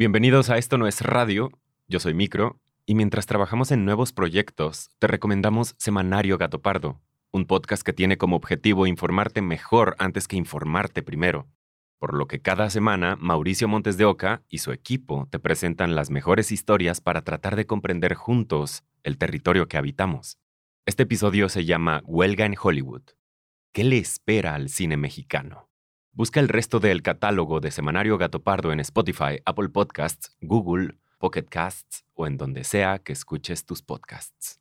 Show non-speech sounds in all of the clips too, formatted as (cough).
Bienvenidos a Esto No es Radio, yo soy Micro, y mientras trabajamos en nuevos proyectos, te recomendamos Semanario Gato Pardo, un podcast que tiene como objetivo informarte mejor antes que informarte primero. Por lo que cada semana Mauricio Montes de Oca y su equipo te presentan las mejores historias para tratar de comprender juntos el territorio que habitamos. Este episodio se llama Huelga en Hollywood. ¿Qué le espera al cine mexicano? Busca el resto del catálogo de Semanario Gato Pardo en Spotify, Apple Podcasts, Google, Pocket Casts o en donde sea que escuches tus podcasts.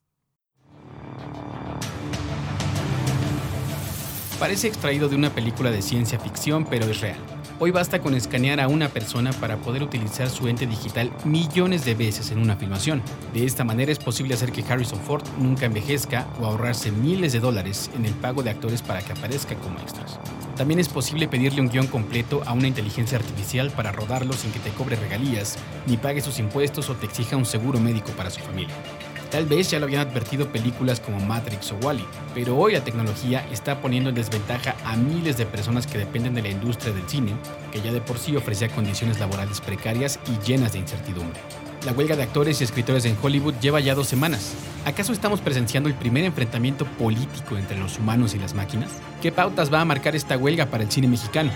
Parece extraído de una película de ciencia ficción, pero es real. Hoy basta con escanear a una persona para poder utilizar su ente digital millones de veces en una filmación. De esta manera es posible hacer que Harrison Ford nunca envejezca o ahorrarse miles de dólares en el pago de actores para que aparezca como extras. También es posible pedirle un guion completo a una inteligencia artificial para rodarlo sin que te cobre regalías, ni pague sus impuestos o te exija un seguro médico para su familia. Tal vez ya lo habían advertido películas como Matrix o Wally, pero hoy la tecnología está poniendo en desventaja a miles de personas que dependen de la industria del cine, que ya de por sí ofrecía condiciones laborales precarias y llenas de incertidumbre. La huelga de actores y escritores en Hollywood lleva ya dos semanas. ¿Acaso estamos presenciando el primer enfrentamiento político entre los humanos y las máquinas? ¿Qué pautas va a marcar esta huelga para el cine mexicano?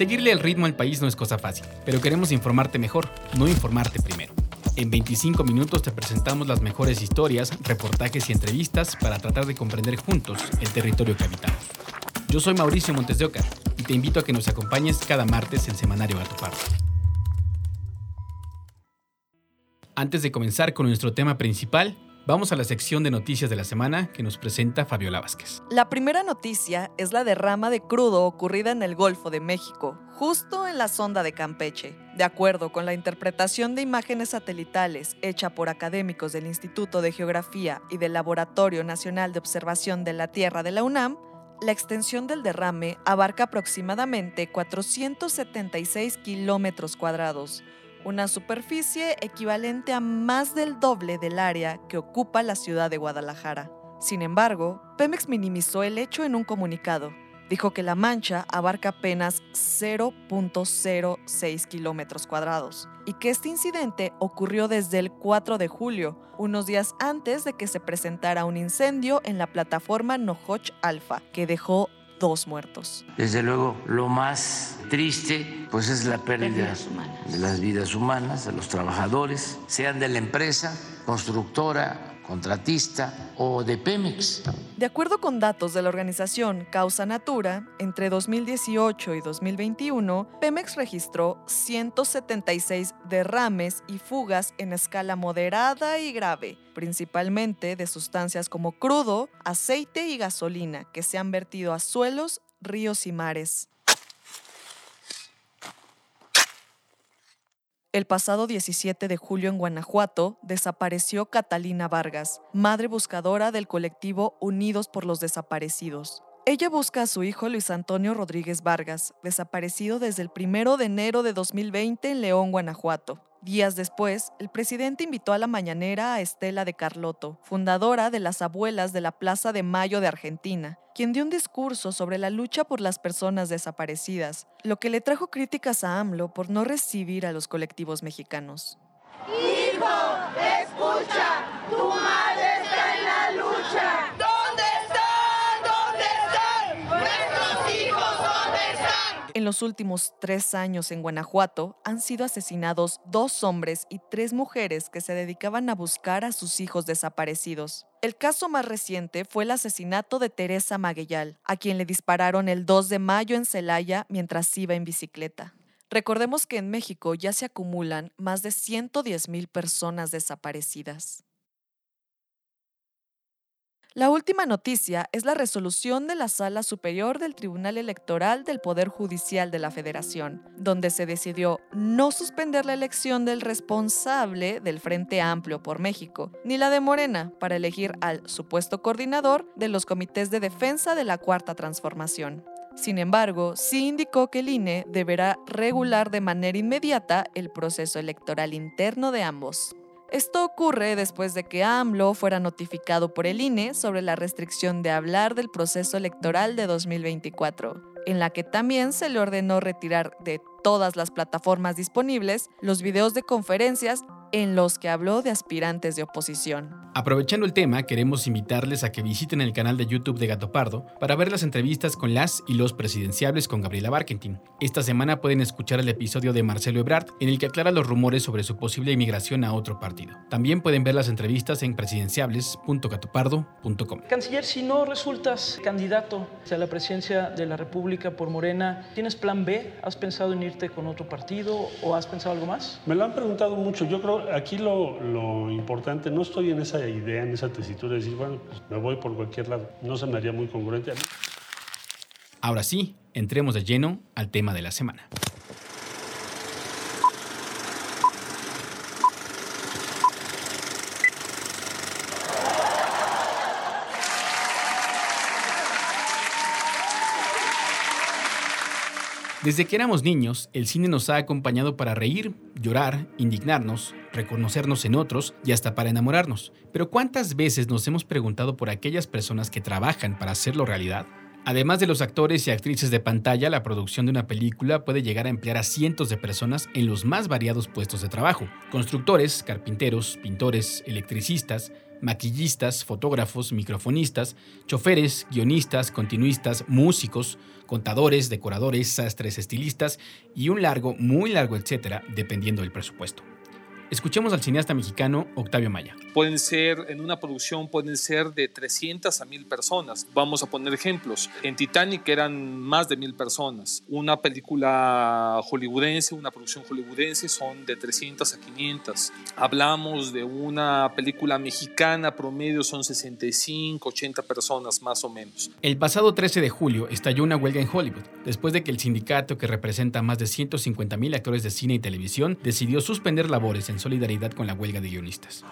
Seguirle el ritmo al país no es cosa fácil, pero queremos informarte mejor, no informarte primero. En 25 minutos te presentamos las mejores historias, reportajes y entrevistas para tratar de comprender juntos el territorio que habitamos. Yo soy Mauricio Montes de Oca y te invito a que nos acompañes cada martes en Semanario Gato Pardo. Antes de comenzar con nuestro tema principal, Vamos a la sección de noticias de la semana que nos presenta Fabiola Vázquez. La primera noticia es la derrama de crudo ocurrida en el Golfo de México, justo en la sonda de Campeche. De acuerdo con la interpretación de imágenes satelitales hecha por académicos del Instituto de Geografía y del Laboratorio Nacional de Observación de la Tierra de la UNAM, la extensión del derrame abarca aproximadamente 476 kilómetros cuadrados una superficie equivalente a más del doble del área que ocupa la ciudad de Guadalajara. Sin embargo, Pemex minimizó el hecho en un comunicado. Dijo que la mancha abarca apenas 0.06 kilómetros cuadrados y que este incidente ocurrió desde el 4 de julio, unos días antes de que se presentara un incendio en la plataforma Nohoch Alpha, que dejó dos muertos. Desde luego, lo más triste pues es la pérdida de las vidas humanas, de los trabajadores, sean de la empresa constructora contratista o de Pemex. De acuerdo con datos de la organización Causa Natura, entre 2018 y 2021, Pemex registró 176 derrames y fugas en escala moderada y grave, principalmente de sustancias como crudo, aceite y gasolina que se han vertido a suelos, ríos y mares. El pasado 17 de julio en Guanajuato desapareció Catalina Vargas, madre buscadora del colectivo Unidos por los Desaparecidos. Ella busca a su hijo Luis Antonio Rodríguez Vargas, desaparecido desde el 1 de enero de 2020 en León, Guanajuato. Días después, el presidente invitó a la mañanera a Estela de Carlotto, fundadora de las Abuelas de la Plaza de Mayo de Argentina, quien dio un discurso sobre la lucha por las personas desaparecidas, lo que le trajo críticas a AMLO por no recibir a los colectivos mexicanos. Hijo, escucha, En los últimos tres años en Guanajuato han sido asesinados dos hombres y tres mujeres que se dedicaban a buscar a sus hijos desaparecidos. El caso más reciente fue el asesinato de Teresa Maguellal, a quien le dispararon el 2 de mayo en Celaya mientras iba en bicicleta. Recordemos que en México ya se acumulan más de 110 mil personas desaparecidas. La última noticia es la resolución de la Sala Superior del Tribunal Electoral del Poder Judicial de la Federación, donde se decidió no suspender la elección del responsable del Frente Amplio por México, ni la de Morena, para elegir al supuesto coordinador de los comités de defensa de la Cuarta Transformación. Sin embargo, sí indicó que el INE deberá regular de manera inmediata el proceso electoral interno de ambos. Esto ocurre después de que AMLO fuera notificado por el INE sobre la restricción de hablar del proceso electoral de 2024, en la que también se le ordenó retirar de todas las plataformas disponibles los videos de conferencias en los que habló de aspirantes de oposición. Aprovechando el tema, queremos invitarles a que visiten el canal de YouTube de Gato Pardo para ver las entrevistas con las y los presidenciables con Gabriela Barkentin. Esta semana pueden escuchar el episodio de Marcelo Ebrard en el que aclara los rumores sobre su posible inmigración a otro partido. También pueden ver las entrevistas en presidenciables.gatopardo.com. Canciller, si no resultas candidato a la presidencia de la República por Morena, ¿tienes plan B? ¿Has pensado en irte con otro partido o has pensado algo más? Me lo han preguntado mucho. Yo creo aquí lo, importante, no estoy en esa idea, en esa tesitura de decir, bueno, pues me voy por cualquier lado. No se me haría muy congruente. Ahora sí, entremos de lleno al tema de la semana. Desde que éramos niños, el cine nos ha acompañado para reír, llorar, indignarnos, reconocernos en otros y hasta para enamorarnos. Pero ¿cuántas veces nos hemos preguntado por aquellas personas que trabajan para hacerlo realidad? Además de los actores y actrices de pantalla, la producción de una película puede llegar a emplear a cientos de personas en los más variados puestos de trabajo. Constructores, carpinteros, pintores, electricistas, maquillistas, fotógrafos, microfonistas, choferes, guionistas, continuistas, músicos, contadores, decoradores, sastres, estilistas y un largo, muy largo, etcétera, dependiendo del presupuesto. Escuchemos al cineasta mexicano Octavio Maya. Pueden ser, en una producción, pueden ser de 300 a 1000 personas. Vamos a poner ejemplos. En Titanic eran más de 1000 personas. Una película hollywoodense, una producción hollywoodense son de 300 a 500. Hablamos de una película mexicana, promedio son 65, 80 personas más o menos. El pasado 13 de julio estalló una huelga en Hollywood, después de que el sindicato que representa a más de 150 mil actores de cine y televisión decidió suspender labores en solidaridad con la huelga de guionistas.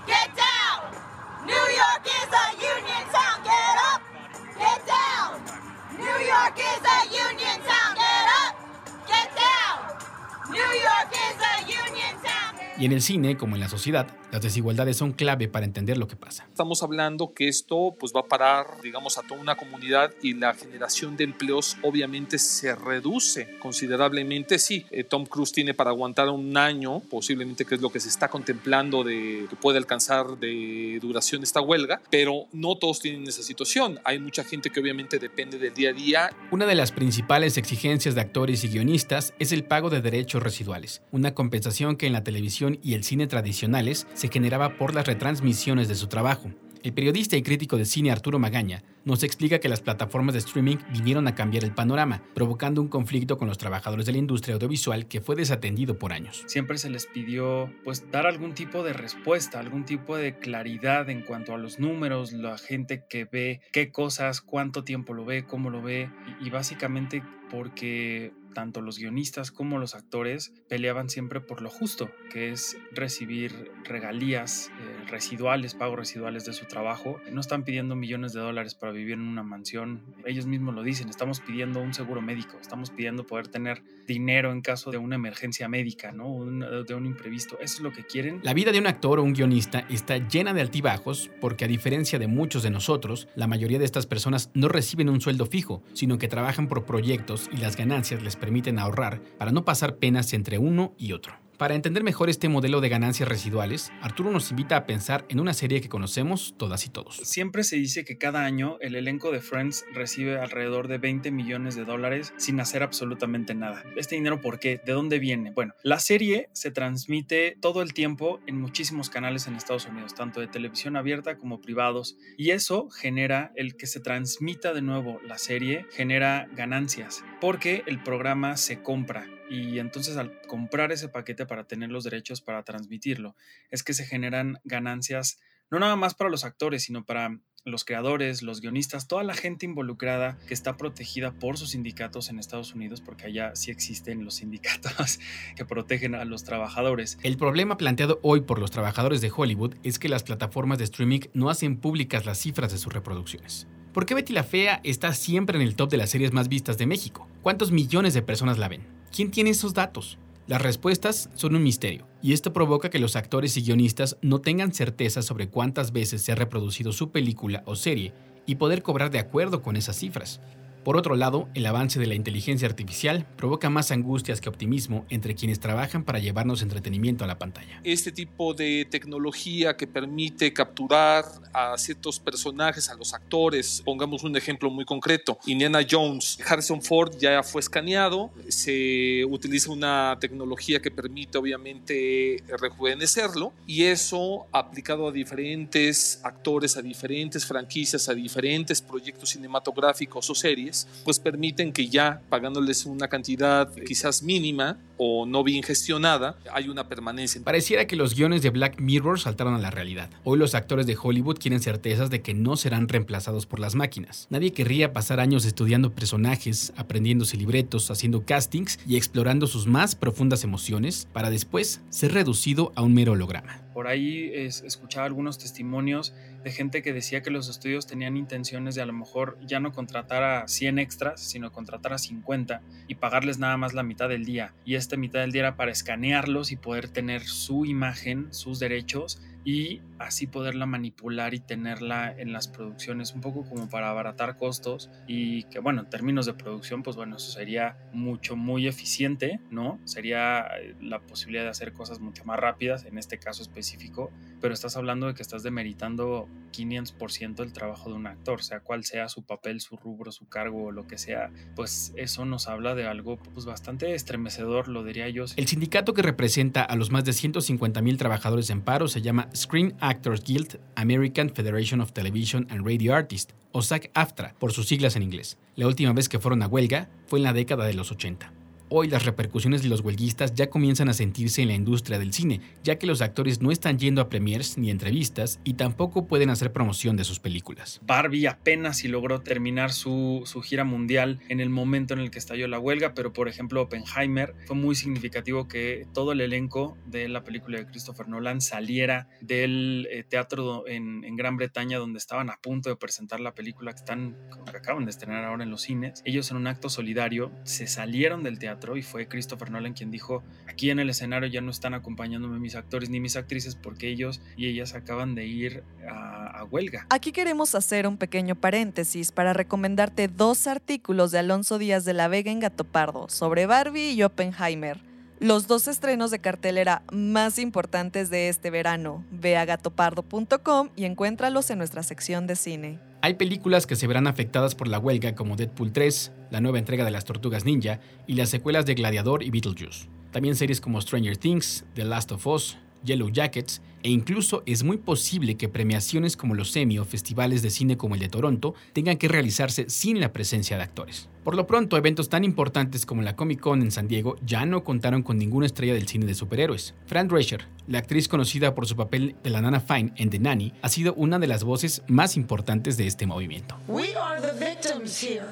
Y en el cine, como en la sociedad, las desigualdades son clave para entender lo que pasa. Estamos hablando que esto pues, va a parar, digamos, a toda una comunidad y la generación de empleos obviamente se reduce considerablemente. Sí, eh, Tom Cruise tiene para aguantar un año, posiblemente que es lo que se está contemplando de que puede alcanzar de duración esta huelga, pero no todos tienen esa situación. Hay mucha gente que obviamente depende del día a día. Una de las principales exigencias de actores y guionistas es el pago de derechos residuales, una compensación que en la televisión y el cine tradicionales se generaba por las retransmisiones de su trabajo. El periodista y crítico de cine Arturo Magaña nos explica que las plataformas de streaming vinieron a cambiar el panorama, provocando un conflicto con los trabajadores de la industria audiovisual que fue desatendido por años. Siempre se les pidió pues dar algún tipo de respuesta, algún tipo de claridad en cuanto a los números, la gente que ve qué cosas, cuánto tiempo lo ve, cómo lo ve y, y básicamente porque tanto los guionistas como los actores peleaban siempre por lo justo, que es recibir regalías eh, residuales, pagos residuales de su trabajo. No están pidiendo millones de dólares para vivir en una mansión, ellos mismos lo dicen, estamos pidiendo un seguro médico, estamos pidiendo poder tener dinero en caso de una emergencia médica, ¿no? De un imprevisto. Eso es lo que quieren. La vida de un actor o un guionista está llena de altibajos porque a diferencia de muchos de nosotros, la mayoría de estas personas no reciben un sueldo fijo, sino que trabajan por proyectos y las ganancias les permiten ahorrar para no pasar penas entre uno y otro. Para entender mejor este modelo de ganancias residuales, Arturo nos invita a pensar en una serie que conocemos todas y todos. Siempre se dice que cada año el elenco de Friends recibe alrededor de 20 millones de dólares sin hacer absolutamente nada. ¿Este dinero por qué? ¿De dónde viene? Bueno, la serie se transmite todo el tiempo en muchísimos canales en Estados Unidos, tanto de televisión abierta como privados, y eso genera el que se transmita de nuevo la serie, genera ganancias, porque el programa se compra y entonces al comprar ese paquete para tener los derechos para transmitirlo, es que se generan ganancias no nada más para los actores, sino para los creadores, los guionistas, toda la gente involucrada que está protegida por sus sindicatos en Estados Unidos, porque allá sí existen los sindicatos (laughs) que protegen a los trabajadores. El problema planteado hoy por los trabajadores de Hollywood es que las plataformas de streaming no hacen públicas las cifras de sus reproducciones. ¿Por qué Betty la Fea está siempre en el top de las series más vistas de México? ¿Cuántos millones de personas la ven? ¿Quién tiene esos datos? Las respuestas son un misterio, y esto provoca que los actores y guionistas no tengan certeza sobre cuántas veces se ha reproducido su película o serie y poder cobrar de acuerdo con esas cifras. Por otro lado, el avance de la inteligencia artificial provoca más angustias que optimismo entre quienes trabajan para llevarnos entretenimiento a la pantalla. Este tipo de tecnología que permite capturar a ciertos personajes, a los actores, pongamos un ejemplo muy concreto, Indiana Jones, Harrison Ford ya fue escaneado, se utiliza una tecnología que permite obviamente rejuvenecerlo y eso aplicado a diferentes actores, a diferentes franquicias, a diferentes proyectos cinematográficos o series, pues permiten que ya pagándoles una cantidad quizás mínima o no bien gestionada, hay una permanencia. Pareciera que los guiones de Black Mirror saltaron a la realidad. Hoy los actores de Hollywood quieren certezas de que no serán reemplazados por las máquinas. Nadie querría pasar años estudiando personajes, aprendiéndose libretos, haciendo castings y explorando sus más profundas emociones para después ser reducido a un mero holograma. Por ahí es, escuchaba algunos testimonios de gente que decía que los estudios tenían intenciones de a lo mejor ya no contratar a 100 extras, sino contratar a 50 y pagarles nada más la mitad del día. Y esta mitad del día era para escanearlos y poder tener su imagen, sus derechos y así poderla manipular y tenerla en las producciones un poco como para abaratar costos y que bueno, en términos de producción, pues bueno, eso sería mucho, muy eficiente, ¿no? Sería eh, la posibilidad de hacer cosas mucho más rápidas, en este caso específico, pero estás hablando de que estás demeritando 500% el trabajo de un actor, sea cual sea su papel, su rubro, su cargo o lo que sea, pues eso nos habla de algo pues bastante estremecedor, lo diría yo. El sindicato que representa a los más de 150 mil trabajadores en paro se llama Screen Actors Guild American Federation of Television and Radio Artists, o SAG-AFTRA, por sus siglas en inglés. La última vez que fueron a huelga fue en la década de los 80. Hoy las repercusiones de los huelguistas ya comienzan a sentirse en la industria del cine, ya que los actores no están yendo a premiers ni entrevistas y tampoco pueden hacer promoción de sus películas. Barbie apenas si logró terminar su, su gira mundial en el momento en el que estalló la huelga, pero por ejemplo Oppenheimer fue muy significativo que todo el elenco de la película de Christopher Nolan saliera del eh, teatro en, en, Gran Bretaña donde estaban a punto de presentar la película que están que acaban de estrenar ahora en los cines. Ellos en un acto solidario se salieron del teatro y fue Christopher Nolan quien dijo, aquí en el escenario ya no están acompañándome mis actores ni mis actrices porque ellos y ellas acaban de ir a, a huelga. Aquí queremos hacer un pequeño paréntesis para recomendarte dos artículos de Alonso Díaz de la Vega en Gato Pardo sobre Barbie y Oppenheimer los dos estrenos de cartelera más importantes de este verano. Ve a gatopardo.com y encuéntralos en nuestra sección de cine. Hay películas que se verán afectadas por la huelga como Deadpool 3, la nueva entrega de las Tortugas Ninja y las secuelas de Gladiador y Beetlejuice. También series como Stranger Things, The Last of Us, Yellow Jackets e incluso es muy posible que premiaciones como los Emmy o festivales de cine como el de Toronto tengan que realizarse sin la presencia de actores. Por lo pronto, eventos tan importantes como la Comic Con en San Diego ya no contaron con ninguna estrella del cine de superhéroes. Fran Drescher, la actriz conocida por su papel de la Nana Fine en The Nanny, ha sido una de las voces más importantes de este movimiento. We are the victims here.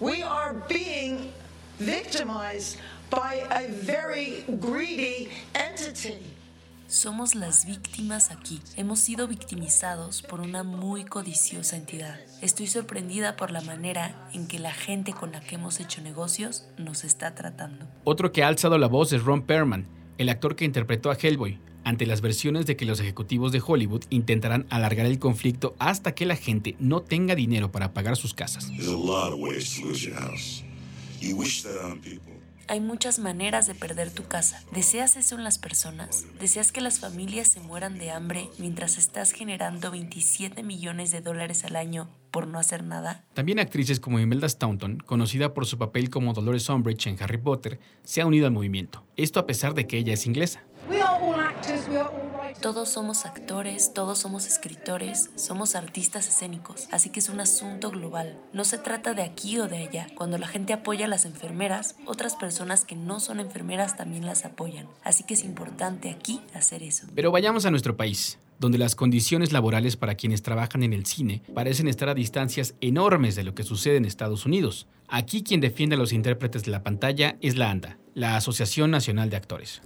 We are being victimized by a very greedy entity. Somos las víctimas aquí. Hemos sido victimizados por una muy codiciosa entidad. Estoy sorprendida por la manera en que la gente con la que hemos hecho negocios nos está tratando. Otro que ha alzado la voz es Ron Perlman, el actor que interpretó a Hellboy, ante las versiones de que los ejecutivos de Hollywood intentarán alargar el conflicto hasta que la gente no tenga dinero para pagar sus casas. Hay muchas maneras de perder tu casa. ¿Deseas eso en las personas? ¿Deseas que las familias se mueran de hambre mientras estás generando 27 millones de dólares al año por no hacer nada? También actrices como Imelda Staunton, conocida por su papel como Dolores Umbridge en Harry Potter, se ha unido al movimiento. Esto a pesar de que ella es inglesa. Todos somos actores, todos somos escritores, somos artistas escénicos, así que es un asunto global. No se trata de aquí o de allá. Cuando la gente apoya a las enfermeras, otras personas que no son enfermeras también las apoyan. Así que es importante aquí hacer eso. Pero vayamos a nuestro país donde las condiciones laborales para quienes trabajan en el cine parecen estar a distancias enormes de lo que sucede en Estados Unidos. Aquí quien defiende a los intérpretes de la pantalla es la ANDA, la Asociación Nacional de Actores.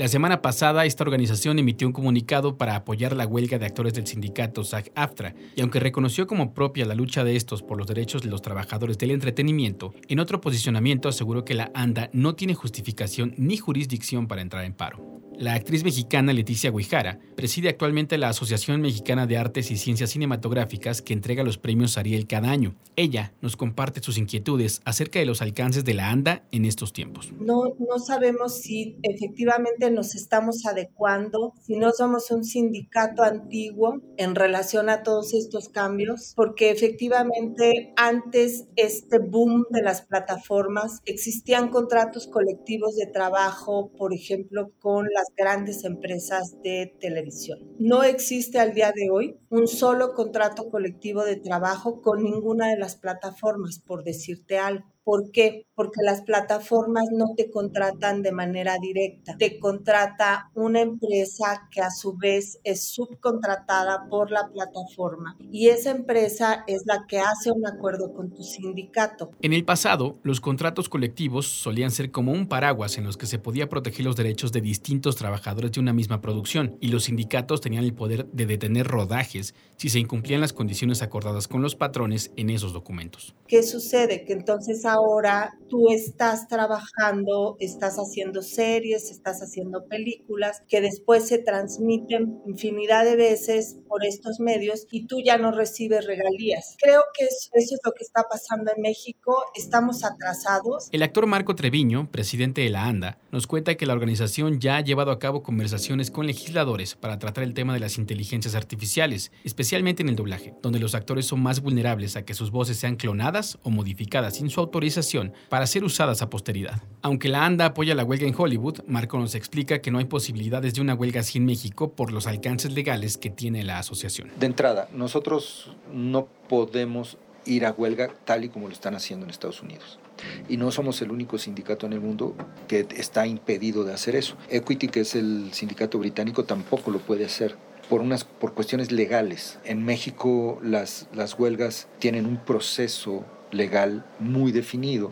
La semana pasada, esta organización emitió un comunicado para apoyar la huelga de actores del sindicato SAG-AFTRA, y aunque reconoció como propia la lucha de estos por los derechos de los trabajadores del entretenimiento, en otro posicionamiento aseguró que la ANDA no tiene justificación ni jurisdicción para entrar en paro. La actriz mexicana Leticia Guijara preside actualmente la Asociación Mexicana de Artes y Ciencias Cinematográficas que entrega los premios Ariel cada año. Ella nos comparte sus inquietudes acerca de los alcances de la ANDA en estos tiempos. No, no sabemos si efectivamente nos estamos adecuando, si no somos un sindicato antiguo en relación a todos estos cambios, porque efectivamente antes este boom de las plataformas existían contratos colectivos de trabajo, por ejemplo, con las grandes empresas de televisión. No existe al día de hoy un solo contrato colectivo de trabajo con ninguna de las plataformas, por decirte algo. ¿Por qué? Porque las plataformas no te contratan de manera directa, te contrata una empresa que a su vez es subcontratada por la plataforma y esa empresa es la que hace un acuerdo con tu sindicato. En el pasado, los contratos colectivos solían ser como un paraguas en los que se podía proteger los derechos de distintos trabajadores de una misma producción y los sindicatos tenían el poder de detener rodajes si se incumplían las condiciones acordadas con los patrones en esos documentos. ¿Qué sucede? Que entonces ahora tú estás trabajando, estás haciendo series, estás haciendo películas que después se transmiten infinidad de veces por estos medios y tú ya no recibes regalías. Creo que eso, eso es lo que está pasando en México. Estamos atrasados. El actor Marco Treviño, presidente de la ANDA, nos cuenta que la organización ya ha llevado a cabo conversaciones con legisladores para tratar el tema de las inteligencias artificiales, especialmente en el doblaje, donde los actores son más vulnerables a que sus voces sean clonadas o modificadas sin su autorización para ser usadas a posteridad. Aunque la ANDA apoya la huelga en Hollywood, Marco nos explica que no hay posibilidades de una huelga así en México por los alcances legales que tiene la asociación. De entrada, nosotros no podemos ir a huelga tal y como lo están haciendo en Estados Unidos. Y no somos el único sindicato en el mundo que está impedido de hacer eso. Equity, que es el sindicato británico, tampoco lo puede hacer por, unas, por cuestiones legales. En México las, las huelgas tienen un proceso legal muy definido.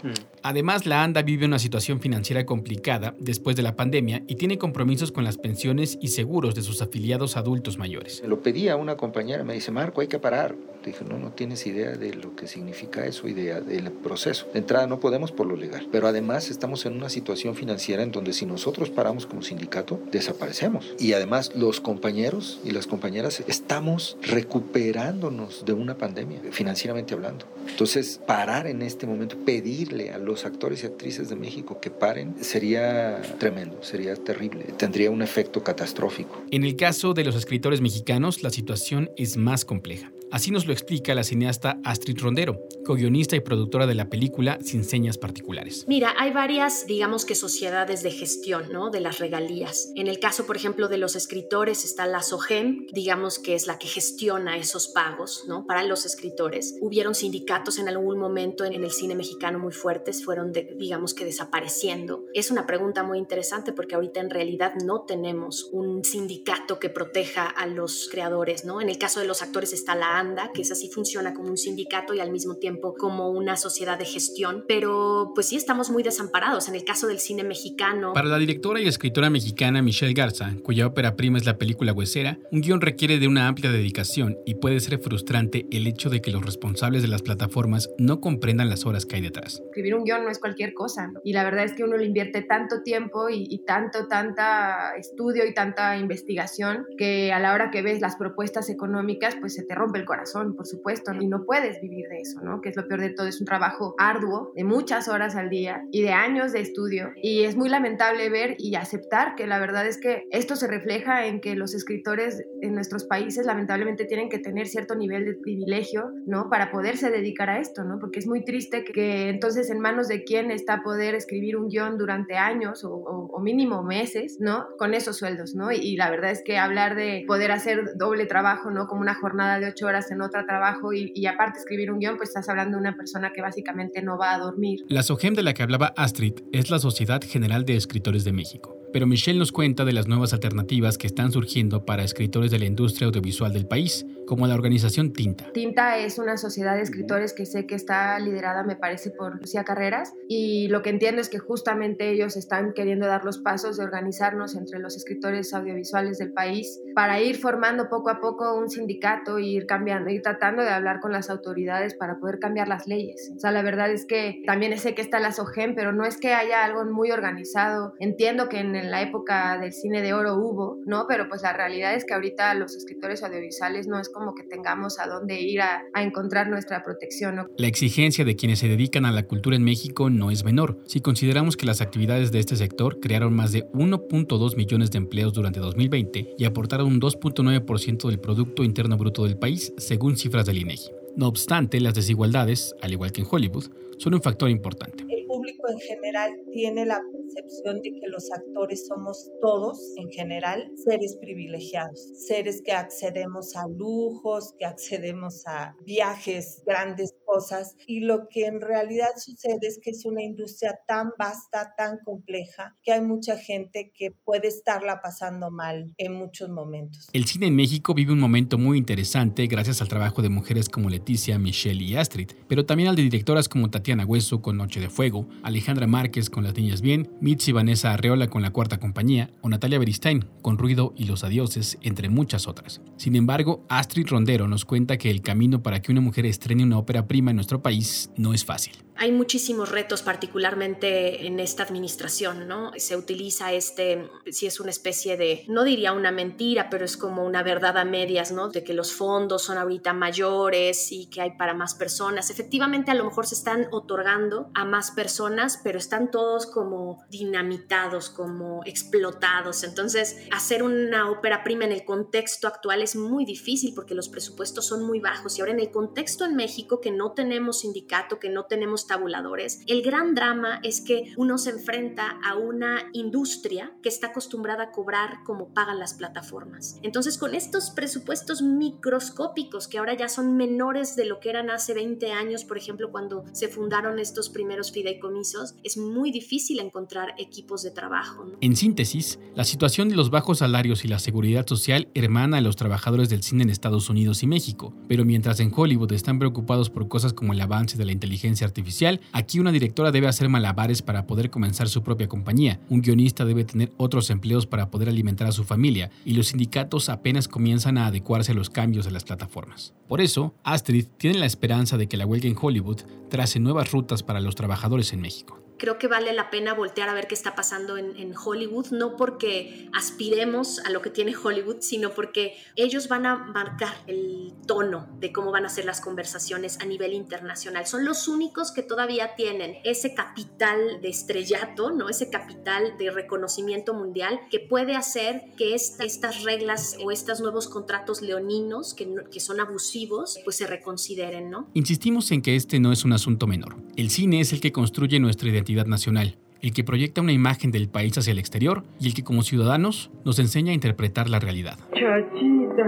Además, la ANDA vive una situación financiera complicada después de la pandemia y tiene compromisos con las pensiones y seguros de sus afiliados adultos mayores. Me lo pedí a una compañera, me dice, Marco, hay que parar. Dije, no, no tienes idea de lo que significa eso, idea del proceso. De entrada no podemos por lo legal, pero además estamos en una situación financiera en donde si nosotros paramos como sindicato, desaparecemos. Y además los compañeros y las compañeras estamos recuperándonos de una pandemia, financieramente hablando. Entonces, parar en este momento, pedirle a los actores y actrices de México que paren, sería tremendo, sería terrible, tendría un efecto catastrófico. En el caso de los escritores mexicanos, la situación es más compleja. Así nos lo explica la cineasta Astrid Rondero, co-guionista y productora de la película Sin Señas Particulares. Mira, hay varias, digamos que sociedades de gestión, ¿no? De las regalías. En el caso, por ejemplo, de los escritores está la SOGEM, digamos que es la que gestiona esos pagos, ¿no? Para los escritores. Hubieron sindicatos en algún momento en el cine mexicano muy fuertes, fueron, de, digamos que desapareciendo. Es una pregunta muy interesante porque ahorita en realidad no tenemos un sindicato que proteja a los creadores, ¿no? En el caso de los actores está la ANDA, que es así funciona como un sindicato y al mismo tiempo como una sociedad de gestión, pero pues sí estamos muy desamparados en el caso del cine mexicano. Para la directora y escritora mexicana Michelle Garza, cuya ópera prima es la película Huesera, un guion requiere de una amplia dedicación y puede ser frustrante el hecho de que los responsables de las plataformas no comprendan las horas que hay detrás. Escribir un no es cualquier cosa y la verdad es que uno le invierte tanto tiempo y, y tanto, tanta estudio y tanta investigación que a la hora que ves las propuestas económicas pues se te rompe el corazón, por supuesto, y no puedes vivir de eso, ¿no? Que es lo peor de todo, es un trabajo arduo, de muchas horas al día y de años de estudio. Y es muy lamentable ver y aceptar que la verdad es que esto se refleja en que los escritores en nuestros países lamentablemente tienen que tener cierto nivel de privilegio, ¿no? Para poderse dedicar a esto, ¿no? Porque es muy triste que entonces en manos de quién está poder escribir un guion durante años o, mínimo meses, ¿no? Con esos sueldos, ¿no? Y, y la verdad es que hablar de poder hacer doble trabajo, ¿no? Como una jornada de ocho horas en otro trabajo y, y, aparte escribir un guion, pues estás hablando de una persona que básicamente no va a dormir. La SOGEM de la que hablaba Astrid es la Sociedad General de Escritores de México. Pero Michelle nos cuenta de las nuevas alternativas que están surgiendo para escritores de la industria audiovisual del país, como la organización Tinta. Tinta es una sociedad de escritores que sé que está liderada, me parece, por Lucía Carreras y lo que entiendo es que justamente ellos están queriendo dar los pasos de organizarnos entre los escritores audiovisuales del país para ir formando poco a poco un sindicato e ir cambiando, ir tratando de hablar con las autoridades para poder cambiar las leyes. O sea, la verdad es que también sé que está la SOGEM, pero no es que haya algo muy organizado. Entiendo que en la época del cine de oro hubo, ¿no? Pero pues la realidad es que ahorita los escritores audiovisuales no es como que tengamos a dónde ir a, encontrar nuestra protección. ¿no? La exigencia de quienes se dedican a la cultura en México no es menor. Si consideramos que las actividades de este sector crearon más de 1.2 millones de empleos durante 2020 y aportaron un 2.9% del Producto Interno Bruto del país, según cifras del INEGI. No obstante, las desigualdades, al igual que en Hollywood, son un factor importante. El público en general tiene la percepción de que los actores somos todos, en general, seres privilegiados, seres que accedemos a lujos, que accedemos a viajes, grandes cosas, y lo que en realidad sucede es que es una industria tan vasta, tan compleja, que hay mucha gente que puede estarla pasando mal en muchos momentos. El cine en México vive un momento muy interesante gracias al trabajo de mujeres como Leticia, Michelle y Astrid, pero también al de directoras como Tatiana Hueso con Noche de Fuego, Alejandra Márquez con Las Niñas Bien, Mitzi Vanessa Arreola con La Cuarta Compañía o Natalia Beristain con Ruido y Los Adioses, entre muchas otras. Sin embargo, Astrid Rondero nos cuenta que el camino para que una mujer estrene una ópera prima en nuestro país no es fácil. Hay muchísimos retos, particularmente en esta administración, ¿no? Se utiliza este, si es una especie de, no diría una mentira, pero es como una verdad a medias, ¿no? De que los fondos son ahorita mayores y que hay para más personas. Efectivamente, a lo mejor se están otorgando a más personas, pero están todos como dinamitados, como explotados. Entonces, hacer una ópera prima en el contexto actual es muy difícil porque los presupuestos son muy bajos y ahora en el contexto en México que no tenemos sindicato, que no tenemos tabuladores. El gran drama es que uno se enfrenta a una industria que está acostumbrada a cobrar como pagan las plataformas. Entonces, con estos presupuestos microscópicos que ahora ya son menores de lo que eran hace 20 años, por ejemplo, cuando se fundaron estos primeros fideicomisos, es muy difícil encontrar equipos de trabajo. En síntesis, la situación de los bajos salarios y la seguridad social hermana a los trabajadores del cine en Estados Unidos y México, pero mientras en Hollywood están preocupados por cosas como el avance de la inteligencia artificial, aquí una directora debe hacer malabares para poder comenzar su propia compañía, un guionista debe tener otros empleos para poder alimentar a su familia, y los sindicatos apenas comienzan a adecuarse a los cambios de las plataformas. Por eso, Astrid tiene la esperanza de que la huelga en Hollywood trace nuevas rutas para los trabajadores en México creo que vale la pena voltear a ver qué está pasando en, Hollywood, no porque aspiremos a lo que tiene Hollywood, sino porque ellos van a marcar el tono de cómo van a ser las conversaciones a nivel internacional. Son los únicos que todavía tienen ese capital de estrellato, ¿no? ese capital de reconocimiento mundial que puede hacer que estas reglas o estos nuevos contratos leoninos que, que son abusivos, pues se reconsideren. ¿no? Insistimos en que este no es un asunto menor. El cine es el que construye nuestra identidad nacional, el que proyecta una imagen del país hacia el exterior y el que como ciudadanos nos enseña a interpretar la realidad. Chachita,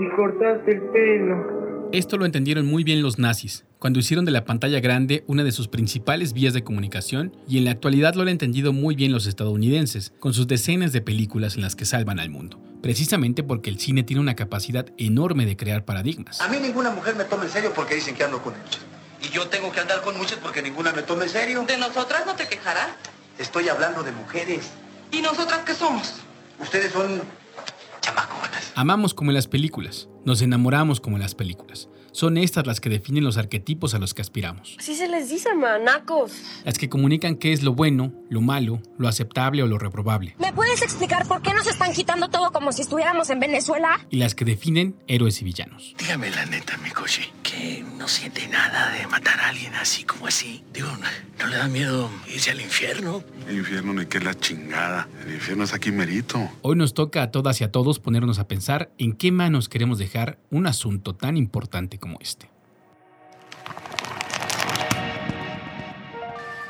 y cortaste el pelo. Esto lo entendieron muy bien los nazis, cuando hicieron de la pantalla grande una de sus principales vías de comunicación, y en la actualidad lo han entendido muy bien los estadounidenses, con sus decenas de películas en las que salvan al mundo, precisamente porque el cine tiene una capacidad enorme de crear paradigmas. A mí ninguna mujer me toma en serio porque dicen que ando con ellos. Y yo tengo que andar con muchas porque ninguna me tome en serio. ¿De nosotras no te quejarás? Estoy hablando de mujeres. ¿Y nosotras qué somos? Ustedes son chamaconas. Amamos como en las películas. Nos enamoramos como en las películas. Son estas las que definen los arquetipos a los que aspiramos. Así se les dice, manacos. Las que comunican qué es lo bueno, lo malo, lo aceptable o lo reprobable. ¿Me puedes explicar por qué nos están quitando todo como si estuviéramos en Venezuela? Y las que definen héroes y villanos. Dígame la neta, mi coche, que no siente nada de matar a alguien así como así. Digo, ¿no, le da miedo irse al infierno? El infierno ni que la chingada. El infierno es aquí merito. Hoy nos toca a todas y a todos ponernos a pensar en qué manos queremos dejar un asunto tan importante como este.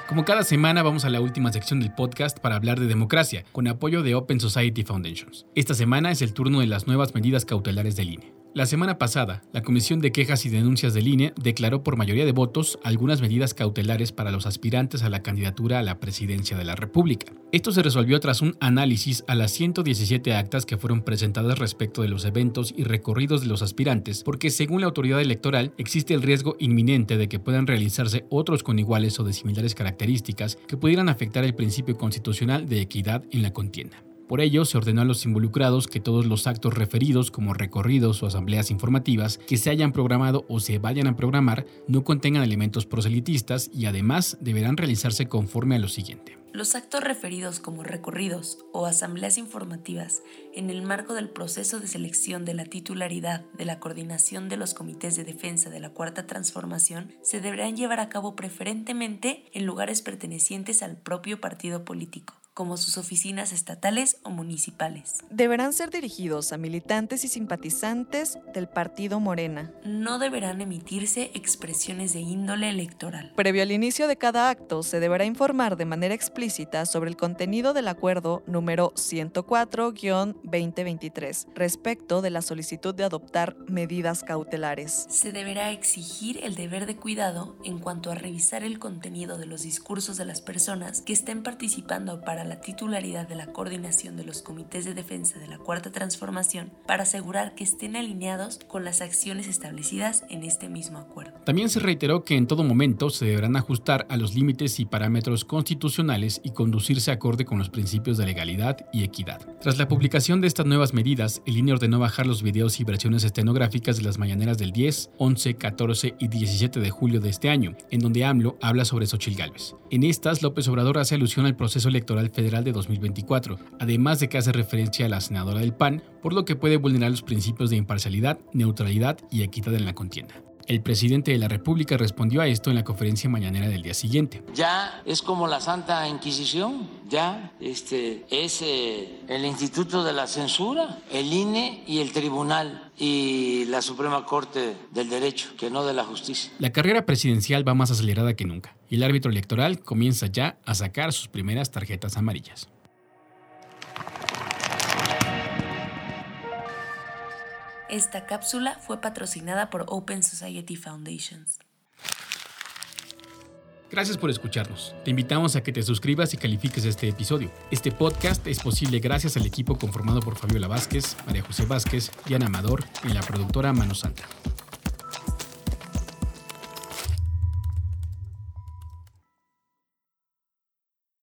Como cada semana vamos a la última sección del podcast para hablar de democracia, con apoyo de Open Society Foundations. Esta semana es el turno de las nuevas medidas cautelares del INE. La semana pasada, la Comisión de Quejas y Denuncias del INE declaró por mayoría de votos algunas medidas cautelares para los aspirantes a la candidatura a la presidencia de la República. Esto se resolvió tras un análisis a las 117 actas que fueron presentadas respecto de los eventos y recorridos de los aspirantes, porque según la autoridad electoral existe el riesgo inminente de que puedan realizarse otros con iguales o de similares características que pudieran afectar el principio constitucional de equidad en la contienda. Por ello, se ordenó a los involucrados que todos los actos referidos, como recorridos o asambleas informativas, que se hayan programado o se vayan a programar, no contengan elementos proselitistas y además deberán realizarse conforme a lo siguiente. Los actos referidos como recorridos o asambleas informativas en el marco del proceso de selección de la titularidad de la coordinación de los comités de defensa de la Cuarta Transformación se deberán llevar a cabo preferentemente en lugares pertenecientes al propio partido político como sus oficinas estatales o municipales. Deberán ser dirigidos a militantes y simpatizantes del partido Morena. No deberán emitirse expresiones de índole electoral. Previo al inicio de cada acto, se deberá informar de manera explícita sobre el contenido del acuerdo número 104-2023 respecto de la solicitud de adoptar medidas cautelares. Se deberá exigir el deber de cuidado en cuanto a revisar el contenido de los discursos de las personas que estén participando para la titularidad de la coordinación de los comités de defensa de la Cuarta Transformación para asegurar que estén alineados con las acciones establecidas en este mismo acuerdo. También se reiteró que en todo momento se deberán ajustar a los límites y parámetros constitucionales y conducirse acorde con los principios de legalidad y equidad. Tras la publicación de estas nuevas medidas, el INE ordenó bajar los videos y versiones estenográficas de las mañaneras del 10, 11, 14 y 17 de julio de este año, en donde AMLO habla sobre Xochil Gálvez. En estas, López Obrador hace alusión al proceso electoral Federal de 2024, además de que hace referencia a la senadora del PAN, por lo que puede vulnerar los principios de imparcialidad, neutralidad y equidad en la contienda. El presidente de la República respondió a esto en la conferencia mañanera del día siguiente. Ya es como la Santa Inquisición, ya este, es eh, el Instituto de la Censura, el INE y el Tribunal y la Suprema Corte del Derecho, que no de la Justicia. La carrera presidencial va más acelerada que nunca y el árbitro electoral comienza ya a sacar sus primeras tarjetas amarillas. Esta cápsula fue patrocinada por Open Society Foundations. Gracias por escucharnos. Te invitamos a que te suscribas y califiques este episodio. Este podcast es posible gracias al equipo conformado por Fabiola Vázquez, María José Vázquez, Diana Amador y la productora Mano Santa.